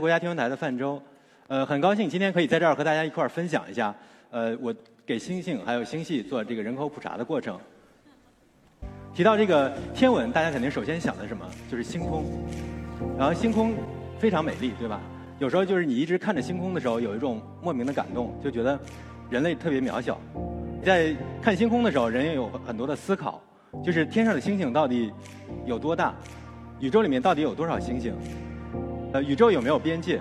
国家天文台的范舟，呃，很高兴今天可以在这儿和大家一块儿分享一下，呃，我给星星还有星系做这个人口普查的过程。提到这个天文，大家肯定首先想的什么？就是星空。然后星空非常美丽，对吧？有时候就是你一直看着星空的时候，有一种莫名的感动，就觉得人类特别渺小。在看星空的时候，人也有很多的思考，就是天上的星星到底有多大？宇宙里面到底有多少星星？呃，宇宙有没有边界？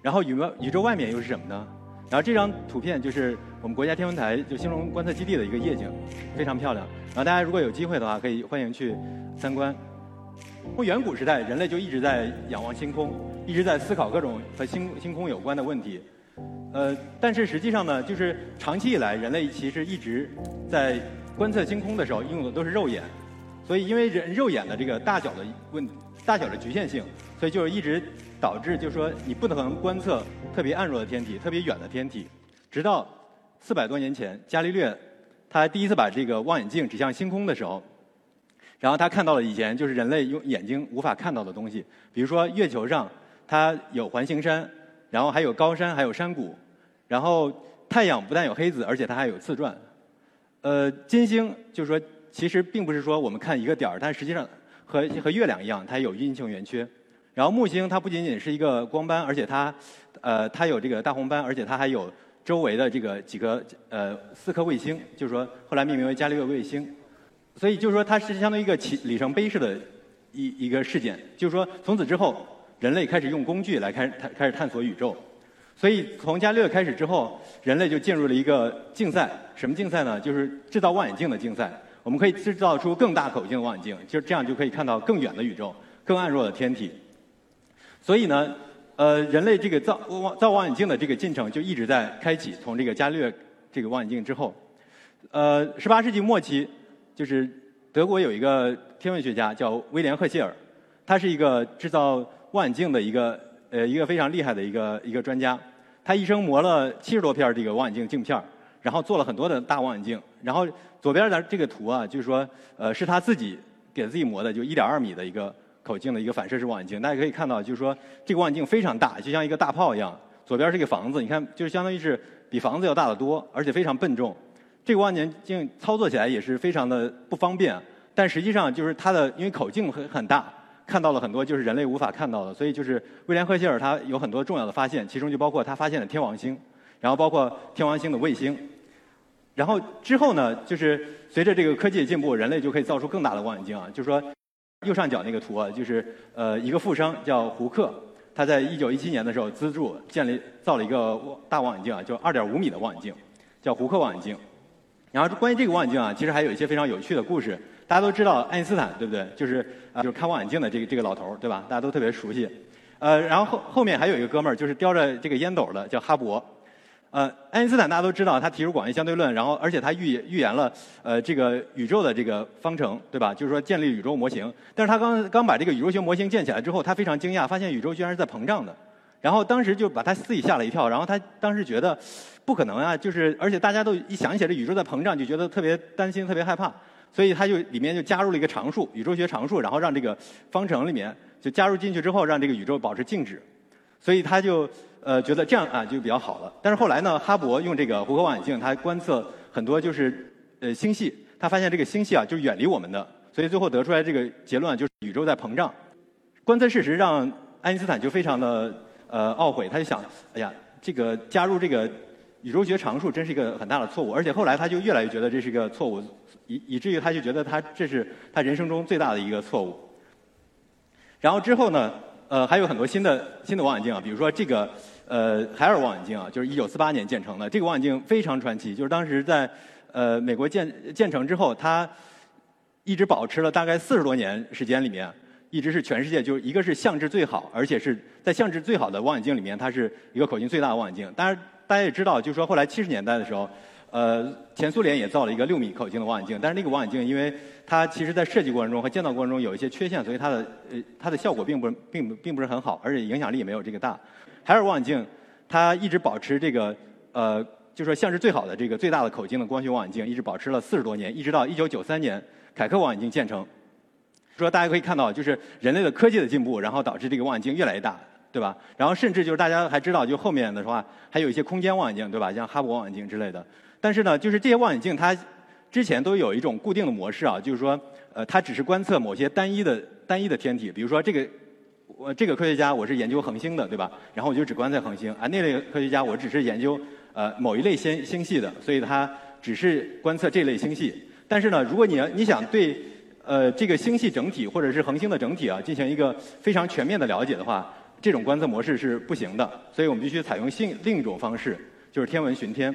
然后宇宙宇宙外面又是什么呢？然后这张图片就是我们国家天文台就兴隆观测基地的一个夜景，非常漂亮。然后大家如果有机会的话，可以欢迎去参观。从远古时代，人类就一直在仰望星空，一直在思考各种和星星空有关的问题。呃，但是实际上呢，就是长期以来，人类其实一直在观测星空的时候用的都是肉眼，所以因为人肉眼的这个大小的问大小的局限性。所以就是一直导致，就是说你不能观测特别暗弱的天体、特别远的天体，直到四百多年前，伽利略他第一次把这个望远镜指向星空的时候，然后他看到了以前就是人类用眼睛无法看到的东西，比如说月球上它有环形山，然后还有高山，还有山谷，然后太阳不但有黑子，而且它还有自转。呃，金星就是说其实并不是说我们看一个点儿，但实际上和和月亮一样，它有阴晴圆缺。然后木星它不仅仅是一个光斑，而且它，呃，它有这个大红斑，而且它还有周围的这个几个呃四颗卫星，就是说后来命名为伽利略卫星。所以就是说它是相当于一个起里程碑式的一一个事件，就是说从此之后人类开始用工具来开探开始探索宇宙。所以从伽利略开始之后，人类就进入了一个竞赛，什么竞赛呢？就是制造望远镜的竞赛。我们可以制造出更大口径的望远镜，就这样就可以看到更远的宇宙、更暗弱的天体。所以呢，呃，人类这个造望造望远镜的这个进程就一直在开启。从这个伽利略这个望远镜之后，呃，十八世纪末期，就是德国有一个天文学家叫威廉赫歇尔，他是一个制造望远镜的一个呃一个非常厉害的一个一个专家。他一生磨了七十多片这个望远镜镜片然后做了很多的大望远镜。然后左边的这个图啊，就是说呃是他自己给自己磨的，就一点二米的一个。口径的一个反射式望远镜，大家可以看到，就是说这个望远镜非常大，就像一个大炮一样。左边是一个房子，你看，就是相当于是比房子要大得多，而且非常笨重。这个望远镜操作起来也是非常的不方便，但实际上就是它的，因为口径很很大，看到了很多就是人类无法看到的，所以就是威廉赫歇尔他有很多重要的发现，其中就包括他发现了天王星，然后包括天王星的卫星。然后之后呢，就是随着这个科技的进步，人类就可以造出更大的望远镜啊，就是说。右上角那个图啊，就是呃一个富商叫胡克，他在一九一七年的时候资助建立造了一个大望远镜啊，就二点五米的望远镜，叫胡克望远镜。然后关于这个望远镜啊，其实还有一些非常有趣的故事。大家都知道爱因斯坦对不对？就是啊就是看望远镜的这个这个老头对吧？大家都特别熟悉。呃，然后后后面还有一个哥们儿，就是叼着这个烟斗的，叫哈勃。呃，爱因斯坦大家都知道，他提出广义相对论，然后而且他预预言了呃这个宇宙的这个方程，对吧？就是说建立宇宙模型。但是他刚刚把这个宇宙学模型建起来之后，他非常惊讶，发现宇宙居然是在膨胀的。然后当时就把他自己吓了一跳，然后他当时觉得不可能啊，就是而且大家都一想起来这宇宙在膨胀，就觉得特别担心、特别害怕，所以他就里面就加入了一个常数，宇宙学常数，然后让这个方程里面就加入进去之后，让这个宇宙保持静止。所以他就。呃，觉得这样啊就比较好了。但是后来呢，哈勃用这个胡克望远镜，他观测很多就是呃星系，他发现这个星系啊就是远离我们的，所以最后得出来这个结论就是宇宙在膨胀。观测事实让爱因斯坦就非常的呃懊悔，他就想，哎呀，这个加入这个宇宙学常数真是一个很大的错误。而且后来他就越来越觉得这是一个错误，以以至于他就觉得他这是他人生中最大的一个错误。然后之后呢，呃还有很多新的新的望远镜啊，比如说这个。呃，海尔望远镜啊，就是一九四八年建成的。这个望远镜非常传奇，就是当时在呃美国建建成之后，它一直保持了大概四十多年时间里面，一直是全世界就是一个是相质最好，而且是在相质最好的望远镜里面，它是一个口径最大的望远镜。当然，大家也知道，就是说后来七十年代的时候，呃，前苏联也造了一个六米口径的望远镜，但是那个望远镜因为它其实在设计过程中和建造过程中有一些缺陷，所以它的呃它的效果并不并不并不是很好，而且影响力也没有这个大。海尔望远镜它一直保持这个呃，就说像是最好的这个最大的口径的光学望远镜，一直保持了四十多年，一直到一九九三年。凯克望远镜建成，说大家可以看到，就是人类的科技的进步，然后导致这个望远镜越来越大，对吧？然后甚至就是大家还知道，就后面的话还有一些空间望远镜，对吧？像哈勃望远镜之类的。但是呢，就是这些望远镜它之前都有一种固定的模式啊，就是说，呃，它只是观测某些单一的单一的天体，比如说这个我这个科学家我是研究恒星的，对吧？然后我就只观测恒星啊，那类科学家我只是研究呃某一类星星系的，所以他只是观测这类星系。但是呢，如果你你想对呃这个星系整体或者是恒星的整体啊进行一个非常全面的了解的话，这种观测模式是不行的。所以我们必须采用另另一种方式，就是天文巡天。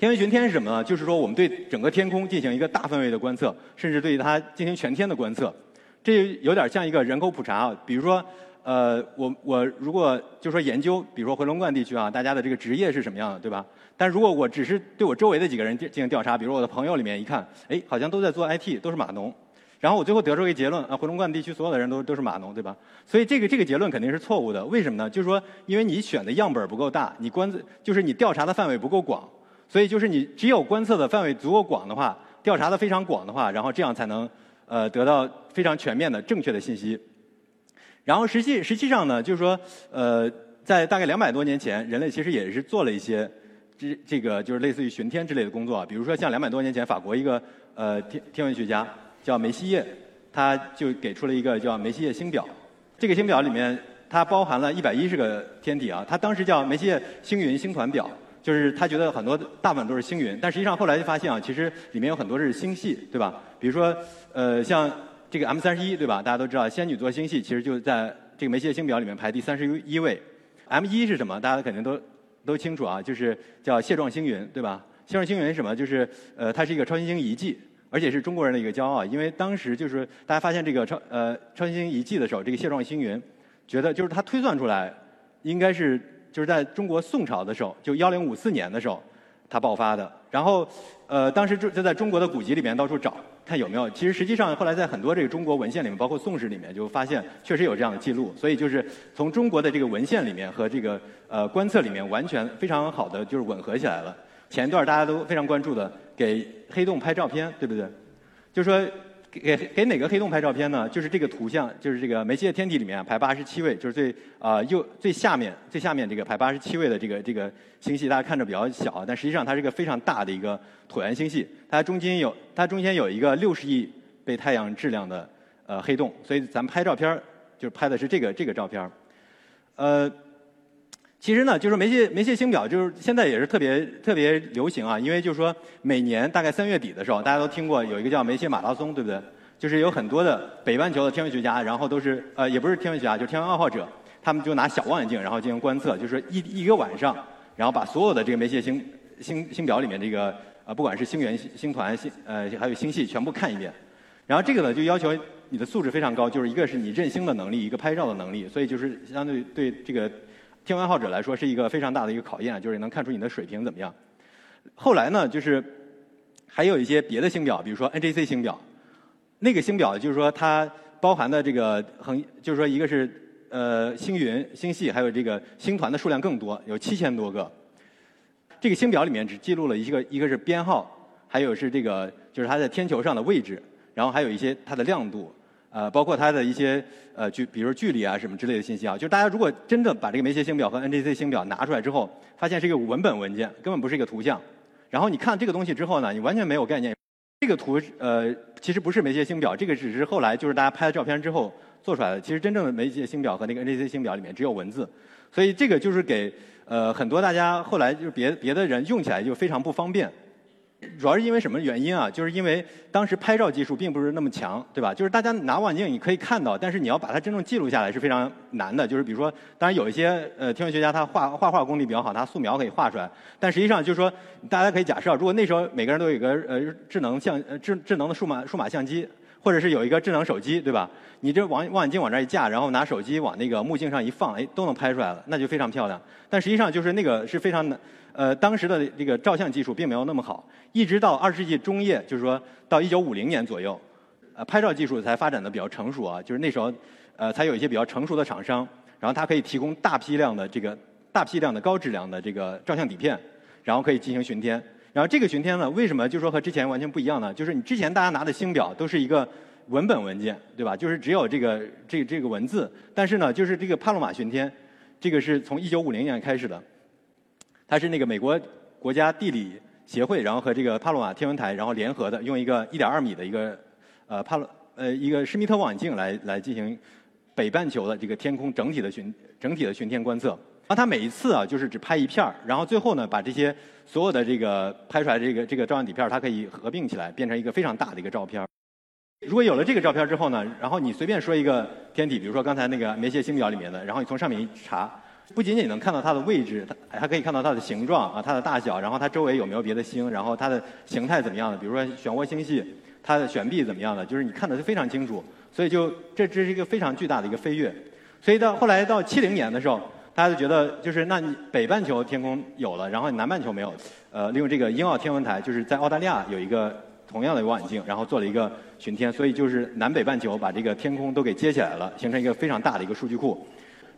天文巡天是什么呢？就是说我们对整个天空进行一个大范围的观测，甚至对它进行全天的观测。这有点像一个人口普查啊。比如说，呃，我我如果就说研究，比如说回龙观地区啊，大家的这个职业是什么样的，对吧？但如果我只是对我周围的几个人进行调查，比如我的朋友里面一看，哎，好像都在做 IT，都是码农，然后我最后得出一个结论啊，回龙观地区所有的人都都是码农，对吧？所以这个这个结论肯定是错误的。为什么呢？就是说，因为你选的样本不够大，你观就是你调查的范围不够广，所以就是你只有观测的范围足够广的话，调查的非常广的话，然后这样才能呃得到非常全面的正确的信息。然后实际实际上呢，就是说呃，在大概两百多年前，人类其实也是做了一些。这这个就是类似于巡天之类的工作，比如说像两百多年前，法国一个呃天天文学家叫梅西叶，他就给出了一个叫梅西叶星表。这个星表里面它包含了一百一十个天体啊，他当时叫梅西叶星云星团表，就是他觉得很多大部分都是星云，但实际上后来就发现啊，其实里面有很多是星系，对吧？比如说呃像这个 M 三十一，对吧？大家都知道仙女座星系其实就在这个梅西叶星表里面排第三十一位。M 一是什么？大家肯定都。都清楚啊，就是叫蟹状星云，对吧？蟹状星云是什么？就是呃，它是一个超新星遗迹，而且是中国人的一个骄傲。因为当时就是大家发现这个超呃超新星遗迹的时候，这个蟹状星云，觉得就是它推算出来，应该是就是在中国宋朝的时候，就幺零五四年的时候，它爆发的。然后呃，当时就就在中国的古籍里面到处找。看有没有？其实实际上后来在很多这个中国文献里面，包括宋史里面，就发现确实有这样的记录。所以就是从中国的这个文献里面和这个呃观测里面，完全非常好的就是吻合起来了。前一段大家都非常关注的，给黑洞拍照片，对不对？就说。给给哪个黑洞拍照片呢？就是这个图像，就是这个梅西的天体里面排八十七位，就是最啊右最下面最下面这个排八十七位的这个这个星系，大家看着比较小，但实际上它是一个非常大的一个椭圆星系。它中间有它中间有一个六十亿倍太阳质量的呃黑洞，所以咱们拍照片儿就是拍的是这个这个照片儿呃。其实呢，就是梅谢梅谢星表，就是现在也是特别特别流行啊。因为就是说，每年大概三月底的时候，大家都听过有一个叫梅谢马拉松，对不对？就是有很多的北半球的天文学家，然后都是呃，也不是天文学家，就是天文爱好者，他们就拿小望远镜，然后进行观测，就是一一个晚上，然后把所有的这个梅谢星星星表里面这个呃，不管是星源、星团、星呃，还有星系，全部看一遍。然后这个呢，就要求你的素质非常高，就是一个是你认星的能力，一个拍照的能力，所以就是相对对这个。天文爱好者来说是一个非常大的一个考验，就是能看出你的水平怎么样。后来呢，就是还有一些别的星表，比如说 NGC 星表，那个星表就是说它包含的这个恒，就是说一个是呃星云、星系，还有这个星团的数量更多，有七千多个。这个星表里面只记录了一个，一个是编号，还有是这个就是它在天球上的位置，然后还有一些它的亮度。呃，包括它的一些呃距，比如距离啊什么之类的信息啊，就是大家如果真的把这个梅谢星表和 NGC 星表拿出来之后，发现是一个文本文件，根本不是一个图像。然后你看这个东西之后呢，你完全没有概念。这个图呃其实不是梅谢星表，这个只是后来就是大家拍了照片之后做出来的。其实真正的梅谢星表和那个 NGC 星表里面只有文字，所以这个就是给呃很多大家后来就是别别的人用起来就非常不方便。主要是因为什么原因啊？就是因为当时拍照技术并不是那么强，对吧？就是大家拿望远镜你可以看到，但是你要把它真正记录下来是非常难的。就是比如说，当然有一些呃天文学家他画画画功力比较好，他素描可以画出来。但实际上就是说，大家可以假设，如果那时候每个人都有一个呃智能相呃智智能的数码数码相机，或者是有一个智能手机，对吧？你这望望远镜往这一架，然后拿手机往那个目镜上一放，哎，都能拍出来了，那就非常漂亮。但实际上就是那个是非常难。呃，当时的这个照相技术并没有那么好，一直到二十世纪中叶，就是说到一九五零年左右，呃，拍照技术才发展的比较成熟啊，就是那时候，呃，才有一些比较成熟的厂商，然后它可以提供大批量的这个大批量的高质量的这个照相底片，然后可以进行巡天。然后这个巡天呢，为什么就说和之前完全不一样呢？就是你之前大家拿的星表都是一个文本文件，对吧？就是只有这个这这个文字，但是呢，就是这个帕洛马巡天，这个是从一九五零年开始的。它是那个美国国家地理协会，然后和这个帕洛马天文台，然后联合的，用一个一点二米的一个呃帕洛呃一个施密特望远镜来来进行北半球的这个天空整体的巡整体的巡天观测。然后它每一次啊，就是只拍一片儿，然后最后呢，把这些所有的这个拍出来这个这个照相底片，它可以合并起来，变成一个非常大的一个照片。如果有了这个照片之后呢，然后你随便说一个天体，比如说刚才那个梅谢星表里面的，然后你从上面一查。不仅仅能看到它的位置，它还可以看到它的形状啊，它的大小，然后它周围有没有别的星，然后它的形态怎么样的，比如说漩涡星系，它的旋臂怎么样的，就是你看的是非常清楚。所以就这这是一个非常巨大的一个飞跃。所以到后来到七零年的时候，大家就觉得就是那你北半球天空有了，然后南半球没有，呃，利用这个英澳天文台，就是在澳大利亚有一个同样的望远镜，然后做了一个巡天，所以就是南北半球把这个天空都给接起来了，形成一个非常大的一个数据库。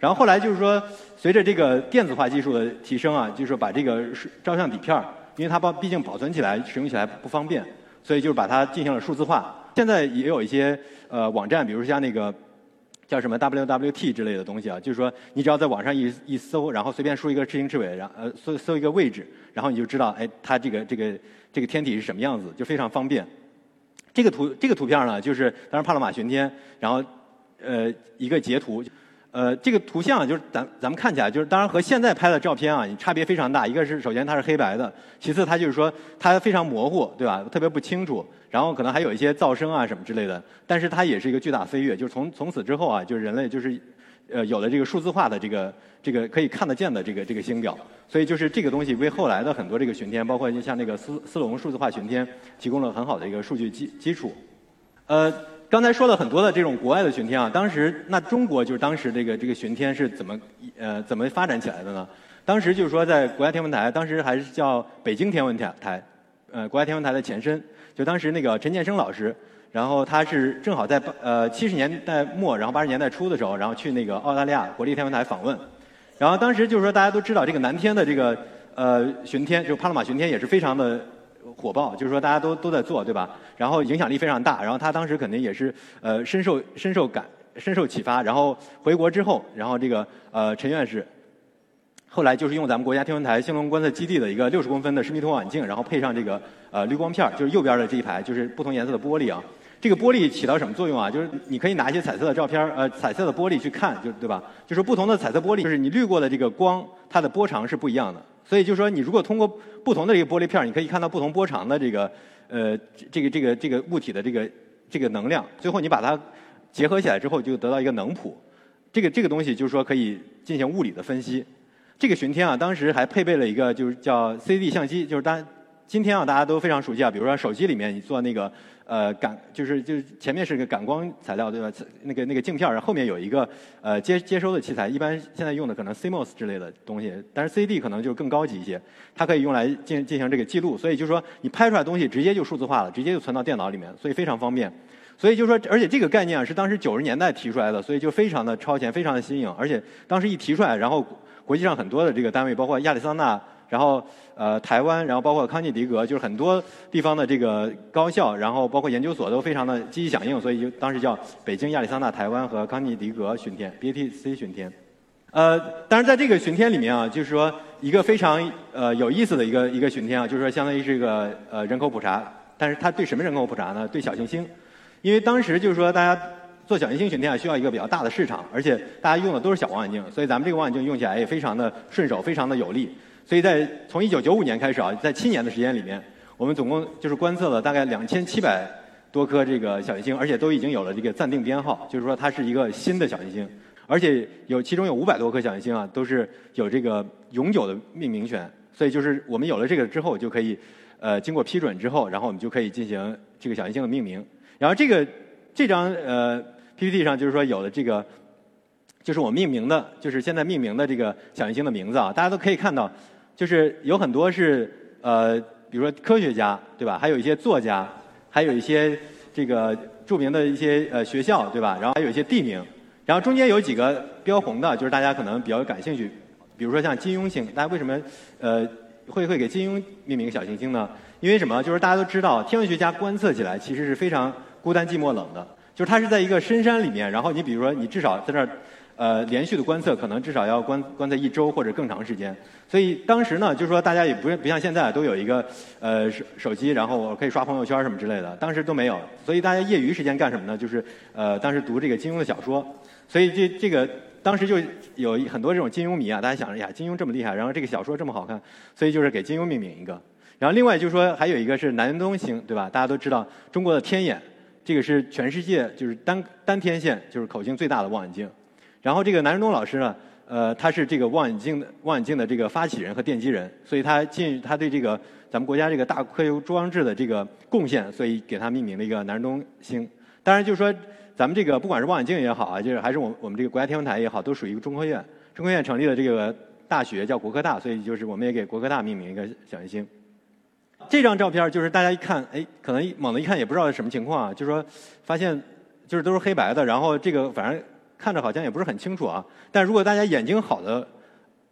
然后后来就是说，随着这个电子化技术的提升啊，就是说把这个照相底片儿，因为它保毕竟保存起来、使用起来不方便，所以就是把它进行了数字化。现在也有一些呃网站，比如像那个叫什么 WWT 之类的东西啊，就是说你只要在网上一一搜，然后随便输一个赤星赤尾，然后呃搜搜一个位置，然后你就知道哎它这个这个这个天体是什么样子，就非常方便。这个图这个图片呢，就是当时帕洛马巡天，然后呃一个截图。呃，这个图像就是咱咱们看起来就是，当然和现在拍的照片啊，差别非常大。一个是首先它是黑白的，其次它就是说它非常模糊，对吧？特别不清楚，然后可能还有一些噪声啊什么之类的。但是它也是一个巨大飞跃，就是从从此之后啊，就是人类就是呃有了这个数字化的这个这个可以看得见的这个这个星表，所以就是这个东西为后来的很多这个巡天，包括像那个斯斯隆数字化巡天，提供了很好的一个数据基基础。呃。刚才说了很多的这种国外的巡天啊，当时那中国就是当时这个这个巡天是怎么呃怎么发展起来的呢？当时就是说在国家天文台，当时还是叫北京天文台，呃国家天文台的前身。就当时那个陈建生老师，然后他是正好在呃七十年代末，然后八十年代初的时候，然后去那个澳大利亚国立天文台访问。然后当时就是说大家都知道这个南天的这个呃巡天，就帕洛马巡天也是非常的。火爆，就是说大家都都在做，对吧？然后影响力非常大，然后他当时肯定也是呃深受深受感深受启发，然后回国之后，然后这个呃陈院士后来就是用咱们国家天文台兴隆观测基地的一个六十公分的施密特望远镜，然后配上这个呃滤光片就是右边的这一排就是不同颜色的玻璃啊。这个玻璃起到什么作用啊？就是你可以拿一些彩色的照片呃彩色的玻璃去看，就对吧？就是不同的彩色玻璃，就是你滤过的这个光，它的波长是不一样的。所以就是说，你如果通过不同的这个玻璃片你可以看到不同波长的这个呃这个这个这个物体的这个这个能量。最后你把它结合起来之后，就得到一个能谱。这个这个东西就是说可以进行物理的分析。这个巡天啊，当时还配备了一个就是叫 CD 相机，就是当今天啊大家都非常熟悉啊，比如说手机里面你做那个。呃，感就是就是前面是个感光材料对吧？那个那个镜片，然后后面有一个呃接接收的器材，一般现在用的可能 CMOS 之类的东西，但是 CD 可能就更高级一些，它可以用来进进行这个记录，所以就是说你拍出来东西直接就数字化了，直接就存到电脑里面，所以非常方便。所以就是说，而且这个概念啊是当时九十年代提出来的，所以就非常的超前，非常的新颖，而且当时一提出来，然后国际上很多的这个单位，包括亚利桑那。然后，呃，台湾，然后包括康涅狄格，就是很多地方的这个高校，然后包括研究所都非常的积极响应，所以就当时叫北京、亚利桑那、台湾和康涅狄格巡天 （B T C 巡天）。呃，当然在这个巡天里面啊，就是说一个非常呃有意思的一个一个巡天啊，就是说相当于是一个呃人口普查，但是它对什么人口普查呢？对小行星，因为当时就是说大家做小行星巡天啊，需要一个比较大的市场，而且大家用的都是小望远镜，所以咱们这个望远镜用起来也非常的顺手，非常的有力。所以在从一九九五年开始啊，在七年的时间里面，我们总共就是观测了大概两千七百多颗这个小行星，而且都已经有了这个暂定编号，就是说它是一个新的小行星，而且有其中有五百多颗小行星啊，都是有这个永久的命名权。所以就是我们有了这个之后，就可以呃经过批准之后，然后我们就可以进行这个小行星的命名。然后这个这张呃 PPT 上就是说有了这个，就是我命名的，就是现在命名的这个小行星的名字啊，大家都可以看到，就是有很多是呃比如说科学家对吧？还有一些作家，还有一些这个著名的一些呃学校对吧？然后还有一些地名，然后中间有几个标红的，就是大家可能比较感兴趣。比如说像金庸星，大家为什么呃会会给金庸命名小行星呢？因为什么？就是大家都知道，天文学家观测起来其实是非常孤单寂寞冷的。就是它是在一个深山里面，然后你比如说你至少在那儿呃连续的观测，可能至少要观观测一周或者更长时间。所以当时呢，就是说大家也不不像现在都有一个呃手手机，然后我可以刷朋友圈什么之类的，当时都没有。所以大家业余时间干什么呢？就是呃当时读这个金庸的小说。所以这这个。当时就有很多这种金庸迷啊，大家想着呀，金庸这么厉害，然后这个小说这么好看，所以就是给金庸命名一个。然后另外就是说还有一个是南东星，对吧？大家都知道中国的天眼，这个是全世界就是单单天线就是口径最大的望远镜。然后这个南仁东老师呢，呃，他是这个望远镜的望远镜的这个发起人和奠基人，所以他进他对这个咱们国家这个大科学装置的这个贡献，所以给他命名了一个南仁东星。当然就是说。咱们这个不管是望远镜也好啊，就是还是我我们这个国家天文台也好，都属于一个中科院。中科院成立了这个大学叫国科大，所以就是我们也给国科大命名一个小行星。这张照片就是大家一看，哎，可能猛的一看也不知道是什么情况啊，就是说发现就是都是黑白的，然后这个反正看着好像也不是很清楚啊。但如果大家眼睛好的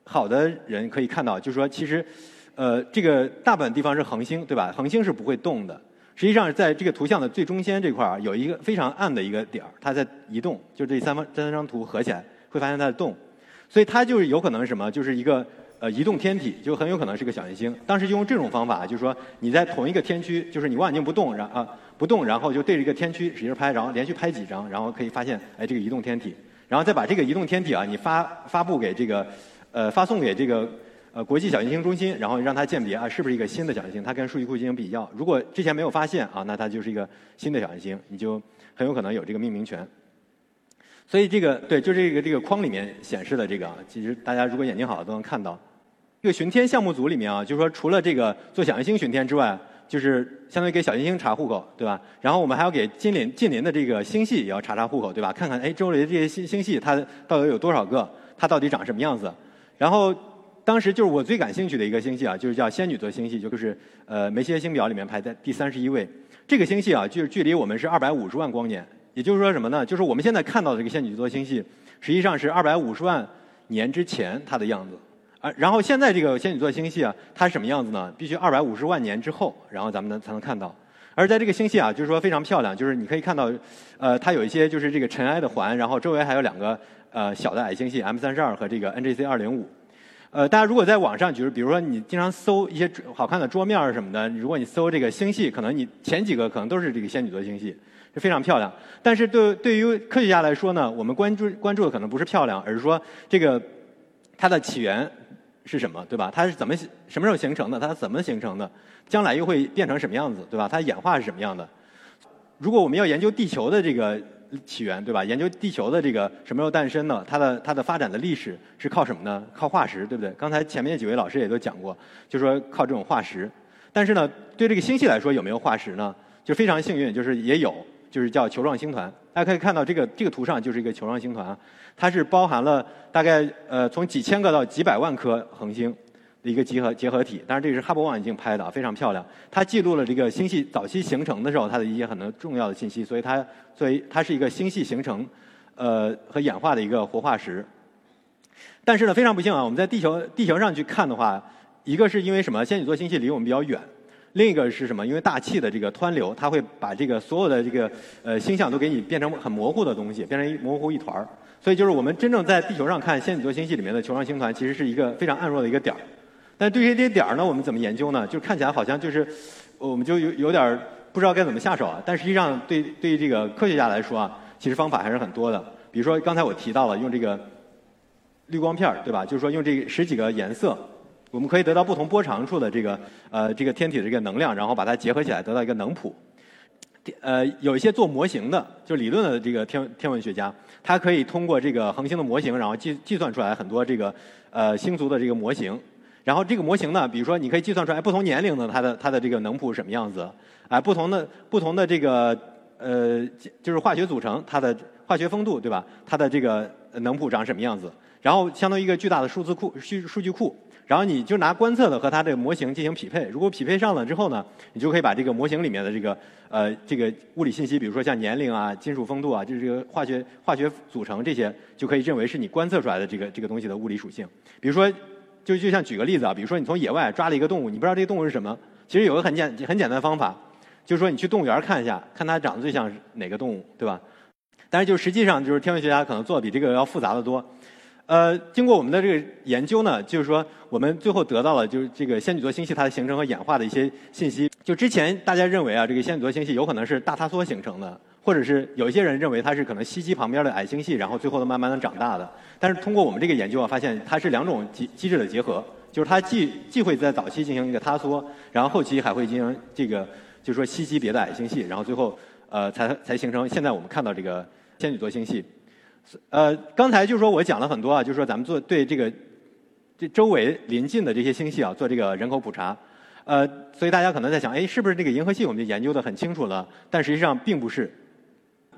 好的人可以看到，就是说其实呃这个大部分地方是恒星，对吧？恒星是不会动的。实际上，在这个图像的最中间这块儿有一个非常暗的一个点儿，它在移动。就这三方这三张图合起来，会发现它在动。所以它就是有可能什么，就是一个呃移动天体，就很有可能是个小行星。当时就用这种方法，就是说你在同一个天区，就是你望远镜不动，然啊不动，然后就对着一个天区使劲拍，然后连续拍几张，然后可以发现哎这个移动天体，然后再把这个移动天体啊你发发布给这个呃发送给这个。呃，国际小行星中心，然后让它鉴别啊，是不是一个新的小行星？它跟数据库进行比较，如果之前没有发现啊，那它就是一个新的小行星，你就很有可能有这个命名权。所以这个对，就这个这个框里面显示的这个啊，其实大家如果眼睛好都能看到。这个巡天项目组里面啊，就是说除了这个做小行星巡天之外，就是相当于给小行星查户口，对吧？然后我们还要给近邻近邻的这个星系也要查查户口，对吧？看看哎周围的这些星星系它到底有多少个，它到底长什么样子，然后。当时就是我最感兴趣的一个星系啊，就是叫仙女座星系，就是呃梅歇星表里面排在第三十一位。这个星系啊，就是距离我们是二百五十万光年，也就是说什么呢？就是我们现在看到的这个仙女座星系，实际上是二百五十万年之前它的样子。啊，然后现在这个仙女座星系啊，它是什么样子呢？必须二百五十万年之后，然后咱们能才能看到。而在这个星系啊，就是说非常漂亮，就是你可以看到，呃，它有一些就是这个尘埃的环，然后周围还有两个呃小的矮星系 M 三十二和这个 NGC 二零五。呃，大家如果在网上，就是比如说你经常搜一些好看的桌面什么的，如果你搜这个星系，可能你前几个可能都是这个仙女座星系，是非常漂亮。但是对对于科学家来说呢，我们关注关注的可能不是漂亮，而是说这个它的起源是什么，对吧？它是怎么什么时候形成的？它怎么形成的？将来又会变成什么样子，对吧？它演化是什么样的？如果我们要研究地球的这个。起源对吧？研究地球的这个什么时候诞生的？它的它的发展的历史是靠什么呢？靠化石，对不对？刚才前面几位老师也都讲过，就说靠这种化石。但是呢，对这个星系来说有没有化石呢？就非常幸运，就是也有，就是叫球状星团。大家可以看到这个这个图上就是一个球状星团，它是包含了大概呃从几千个到几百万颗恒星。的一个集合结合体，当然这个是哈勃望远镜拍的，非常漂亮。它记录了这个星系早期形成的时候它的一些很多重要的信息，所以它作为它是一个星系形成呃和演化的一个活化石。但是呢，非常不幸啊，我们在地球地球上去看的话，一个是因为什么？仙女座星系离我们比较远，另一个是什么？因为大气的这个湍流，它会把这个所有的这个呃星象都给你变成很模糊的东西，变成一模糊一团儿。所以就是我们真正在地球上看仙女座星系里面的球状星团，其实是一个非常暗弱的一个点儿。但对于这些点儿呢，我们怎么研究呢？就看起来好像就是，我们就有有点不知道该怎么下手啊。但实际上，对对于这个科学家来说啊，其实方法还是很多的。比如说刚才我提到了用这个滤光片儿，对吧？就是说用这十几个颜色，我们可以得到不同波长处的这个呃这个天体的这个能量，然后把它结合起来，得到一个能谱。呃，有一些做模型的，就理论的这个天天文学家，他可以通过这个恒星的模型，然后计计算出来很多这个呃星族的这个模型。然后这个模型呢，比如说你可以计算出来不同年龄的它的它的这个能谱什么样子，啊，不同的不同的这个呃就是化学组成，它的化学丰度对吧？它的这个能谱长什么样子？然后相当于一个巨大的数字库数数据库。然后你就拿观测的和它这个模型进行匹配，如果匹配上了之后呢，你就可以把这个模型里面的这个呃这个物理信息，比如说像年龄啊、金属丰度啊，就是这个化学化学组成这些，就可以认为是你观测出来的这个这个东西的物理属性。比如说，就就像举个例子啊，比如说你从野外抓了一个动物，你不知道这个动物是什么，其实有个很简很简单的方法，就是说你去动物园看一下，看它长得最像哪个动物，对吧？但是就实际上就是天文学家可能做的比这个要复杂的多。呃，经过我们的这个研究呢，就是说我们最后得到了就是这个仙女座星系它的形成和演化的一些信息。就之前大家认为啊，这个仙女座星系有可能是大塌缩形成的，或者是有一些人认为它是可能吸积旁边的矮星系，然后最后的慢慢的长大的。但是通过我们这个研究啊，发现它是两种机机制的结合，就是它既既会在早期进行一个塌缩，然后后期还会进行这个就是说吸积别的矮星系，然后最后呃才才形成现在我们看到这个仙女座星系。呃，刚才就是说我讲了很多啊，就是说咱们做对这个这周围临近的这些星系啊做这个人口普查，呃，所以大家可能在想，哎，是不是这个银河系我们就研究的很清楚了？但实际上并不是。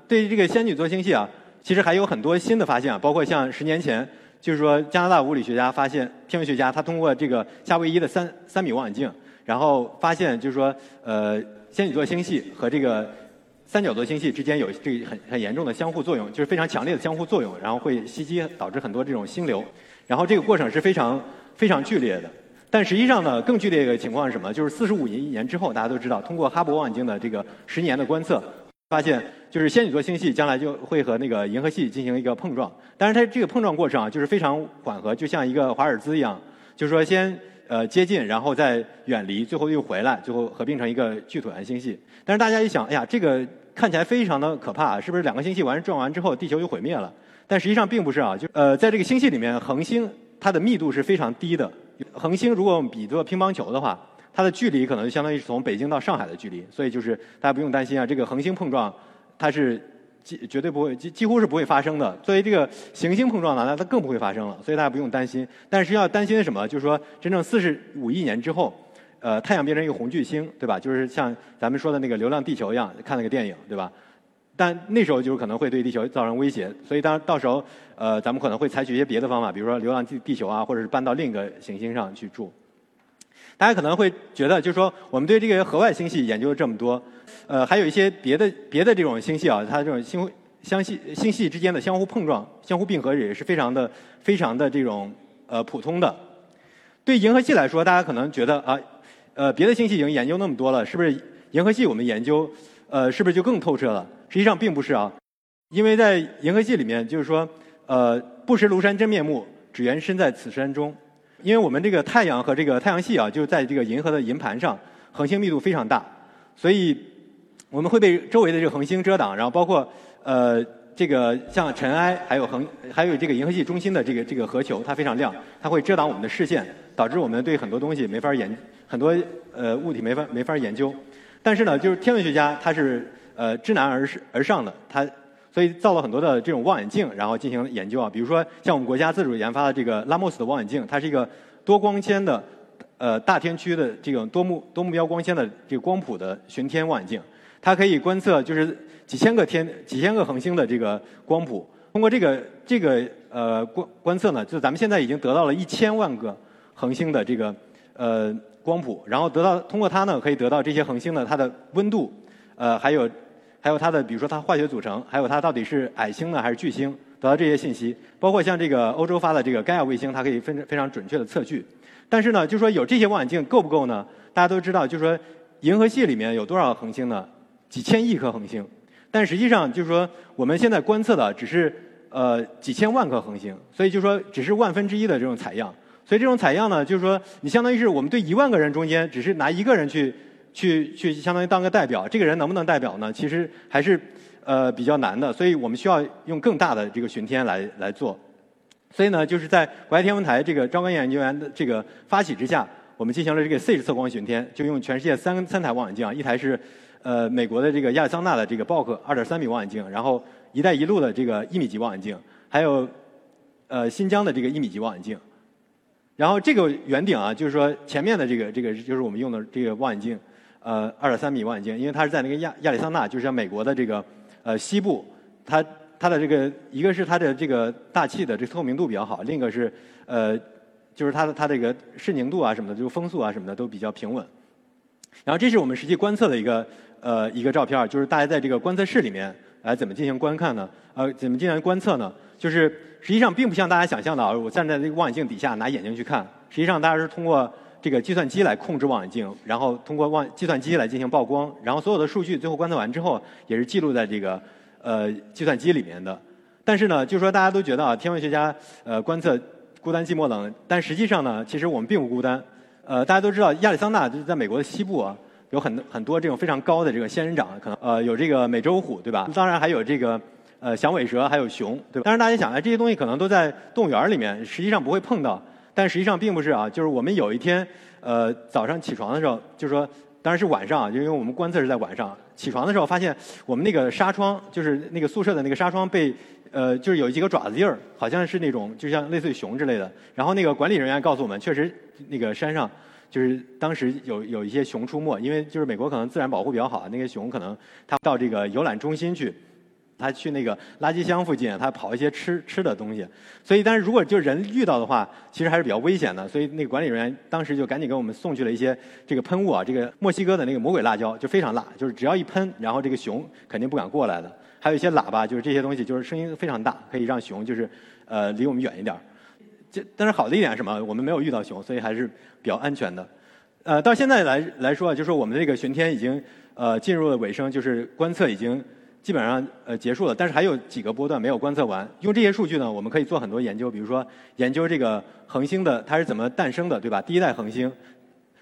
对于这个仙女座星系啊，其实还有很多新的发现啊，包括像十年前，就是说加拿大物理学家发现，天文学家他通过这个夏威夷的三三米望远镜，然后发现就是说，呃，仙女座星系和这个。三角座星系之间有这很很严重的相互作用，就是非常强烈的相互作用，然后会袭击导致很多这种星流，然后这个过程是非常非常剧烈的。但实际上呢，更剧烈的情况是什么？就是四十五亿年之后，大家都知道，通过哈勃望远镜的这个十年的观测，发现就是仙女座星系将来就会和那个银河系进行一个碰撞。但是它这个碰撞过程啊，就是非常缓和，就像一个华尔兹一样，就是说先呃接近，然后再远离，最后又回来，最后合并成一个巨椭圆星系。但是大家一想，哎呀，这个。看起来非常的可怕，是不是两个星系完撞完之后，地球就毁灭了？但实际上并不是啊，就呃，在这个星系里面，恒星它的密度是非常低的。恒星如果比作乒乓球的话，它的距离可能就相当于是从北京到上海的距离，所以就是大家不用担心啊，这个恒星碰撞它是几绝对不会几几乎是不会发生的。作为这个行星碰撞呢，那它更不会发生了，所以大家不用担心。但是要担心什么？就是说，真正四十五亿年之后。呃，太阳变成一个红巨星，对吧？就是像咱们说的那个《流浪地球》一样，看那个电影，对吧？但那时候就可能会对地球造成威胁，所以当到时候，呃，咱们可能会采取一些别的方法，比如说流浪地地球啊，或者是搬到另一个行星上去住。大家可能会觉得，就是说，我们对这个河外星系研究了这么多，呃，还有一些别的别的这种星系啊，它这种星相系星系之间的相互碰撞、相互并合也是非常的、非常的这种呃普通的。对银河系来说，大家可能觉得啊。呃，别的星系已经研究那么多了，是不是银河系我们研究，呃，是不是就更透彻了？实际上并不是啊，因为在银河系里面，就是说，呃，不识庐山真面目，只缘身在此山中。因为我们这个太阳和这个太阳系啊，就在这个银河的银盘上，恒星密度非常大，所以我们会被周围的这个恒星遮挡，然后包括呃这个像尘埃，还有恒，还有这个银河系中心的这个这个核球，它非常亮，它会遮挡我们的视线，导致我们对很多东西没法研。很多呃物体没法没法研究，但是呢，就是天文学家他是呃知难而而上的，他所以造了很多的这种望远镜，然后进行研究啊。比如说像我们国家自主研发的这个拉莫斯的望远镜，它是一个多光纤的呃大天区的这种多目多目标光纤的这个光谱的巡天望远镜，它可以观测就是几千个天几千个恒星的这个光谱。通过这个这个呃观观测呢，就咱们现在已经得到了一千万个恒星的这个呃。光谱，然后得到通过它呢，可以得到这些恒星的它的温度，呃，还有还有它的比如说它化学组成，还有它到底是矮星呢还是巨星，得到这些信息。包括像这个欧洲发的这个盖亚卫星，它可以非常非常准确的测距。但是呢，就说有这些望远镜够不够呢？大家都知道，就说银河系里面有多少恒星呢？几千亿颗恒星。但实际上就是说我们现在观测的只是呃几千万颗恒星，所以就说只是万分之一的这种采样。所以这种采样呢，就是说，你相当于是我们对一万个人中间，只是拿一个人去去去，相当于当个代表。这个人能不能代表呢？其实还是呃比较难的。所以我们需要用更大的这个巡天来来做。所以呢，就是在国家天文台这个招干研究员的这个发起之下，我们进行了这个 C 测光巡天，就用全世界三三台望远镜啊，一台是呃美国的这个亚利桑那的这个 BOK 二点三米望远镜，然后一带一路的这个一米级望远镜，还有呃新疆的这个一米级望远镜。然后这个圆顶啊，就是说前面的这个这个就是我们用的这个望远镜，呃二点三米望远镜，因为它是在那个亚亚利桑那，就是美国的这个呃西部，它。它的这个一个是它的这个大气的这透明度比较好，另一个是呃，就是它的它这个视宁度啊什么的，就是风速啊什么的都比较平稳。然后这是我们实际观测的一个呃一个照片，就是大家在这个观测室里面来怎么进行观看呢？呃，怎么进行观测呢？就是实际上并不像大家想象的啊，我站在这个望远镜底下拿眼睛去看，实际上大家是通过这个计算机来控制望远镜，然后通过望计算机来进行曝光，然后所有的数据最后观测完之后也是记录在这个。呃，计算机里面的，但是呢，就说大家都觉得啊，天文学家呃观测孤单寂寞冷，但实际上呢，其实我们并不孤单。呃，大家都知道亚利桑那就是在美国的西部啊，有很很多这种非常高的这个仙人掌，可能呃有这个美洲虎对吧？当然还有这个呃响尾蛇，还有熊对吧？但是大家想啊，这些东西可能都在动物园里面，实际上不会碰到，但实际上并不是啊，就是我们有一天呃早上起床的时候，就是说。当然是晚上啊，就因为我们观测是在晚上。起床的时候发现，我们那个纱窗，就是那个宿舍的那个纱窗被，呃，就是有几个爪子印儿，好像是那种，就像类似于熊之类的。然后那个管理人员告诉我们，确实那个山上就是当时有有一些熊出没，因为就是美国可能自然保护比较好，那个熊可能它到这个游览中心去。他去那个垃圾箱附近，他跑一些吃吃的东西，所以但是如果就人遇到的话，其实还是比较危险的。所以那个管理人员当时就赶紧给我们送去了一些这个喷雾啊，这个墨西哥的那个魔鬼辣椒就非常辣，就是只要一喷，然后这个熊肯定不敢过来的。还有一些喇叭，就是这些东西，就是声音非常大，可以让熊就是呃离我们远一点。这但是好的一点是什么？我们没有遇到熊，所以还是比较安全的。呃，到现在来来说，就是我们这个巡天已经呃进入了尾声，就是观测已经。基本上呃结束了，但是还有几个波段没有观测完。用这些数据呢，我们可以做很多研究，比如说研究这个恒星的 它是怎么诞生的，对吧？第一代恒星，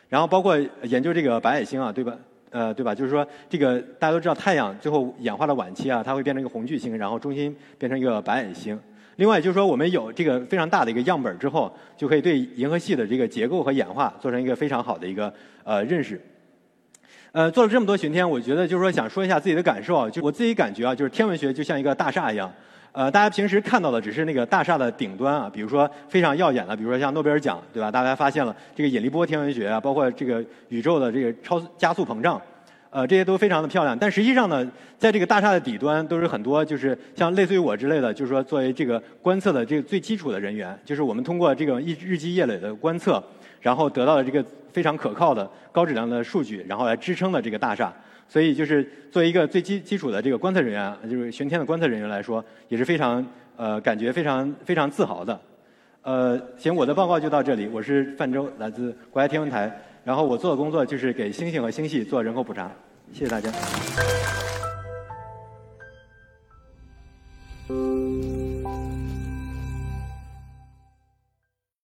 然后包括研究这个白矮星啊，对吧？呃，对吧？就是说这个大家都知道，太阳最后演化的晚期啊，它会变成一个红巨星，然后中心变成一个白矮星。另外就是说，我们有这个非常大的一个样本之后，就可以对银河系的这个结构和演化做成一个非常好的一个呃认识。呃，做了这么多巡天，我觉得就是说想说一下自己的感受啊。就我自己感觉啊，就是天文学就像一个大厦一样。呃，大家平时看到的只是那个大厦的顶端啊，比如说非常耀眼的，比如说像诺贝尔奖，对吧？大家发现了这个引力波天文学啊，包括这个宇宙的这个超加速膨胀，呃，这些都非常的漂亮。但实际上呢，在这个大厦的底端都是很多就是像类似于我之类的，就是说作为这个观测的这个最基础的人员，就是我们通过这个日日积月累的观测。然后得到了这个非常可靠的高质量的数据，然后来支撑了这个大厦。所以就是作为一个最基基础的这个观测人员，就是巡天的观测人员来说，也是非常呃感觉非常非常自豪的。呃，行，我的报告就到这里。我是范舟，来自国家天文台。然后我做的工作就是给星星和星系做人口普查。谢谢大家。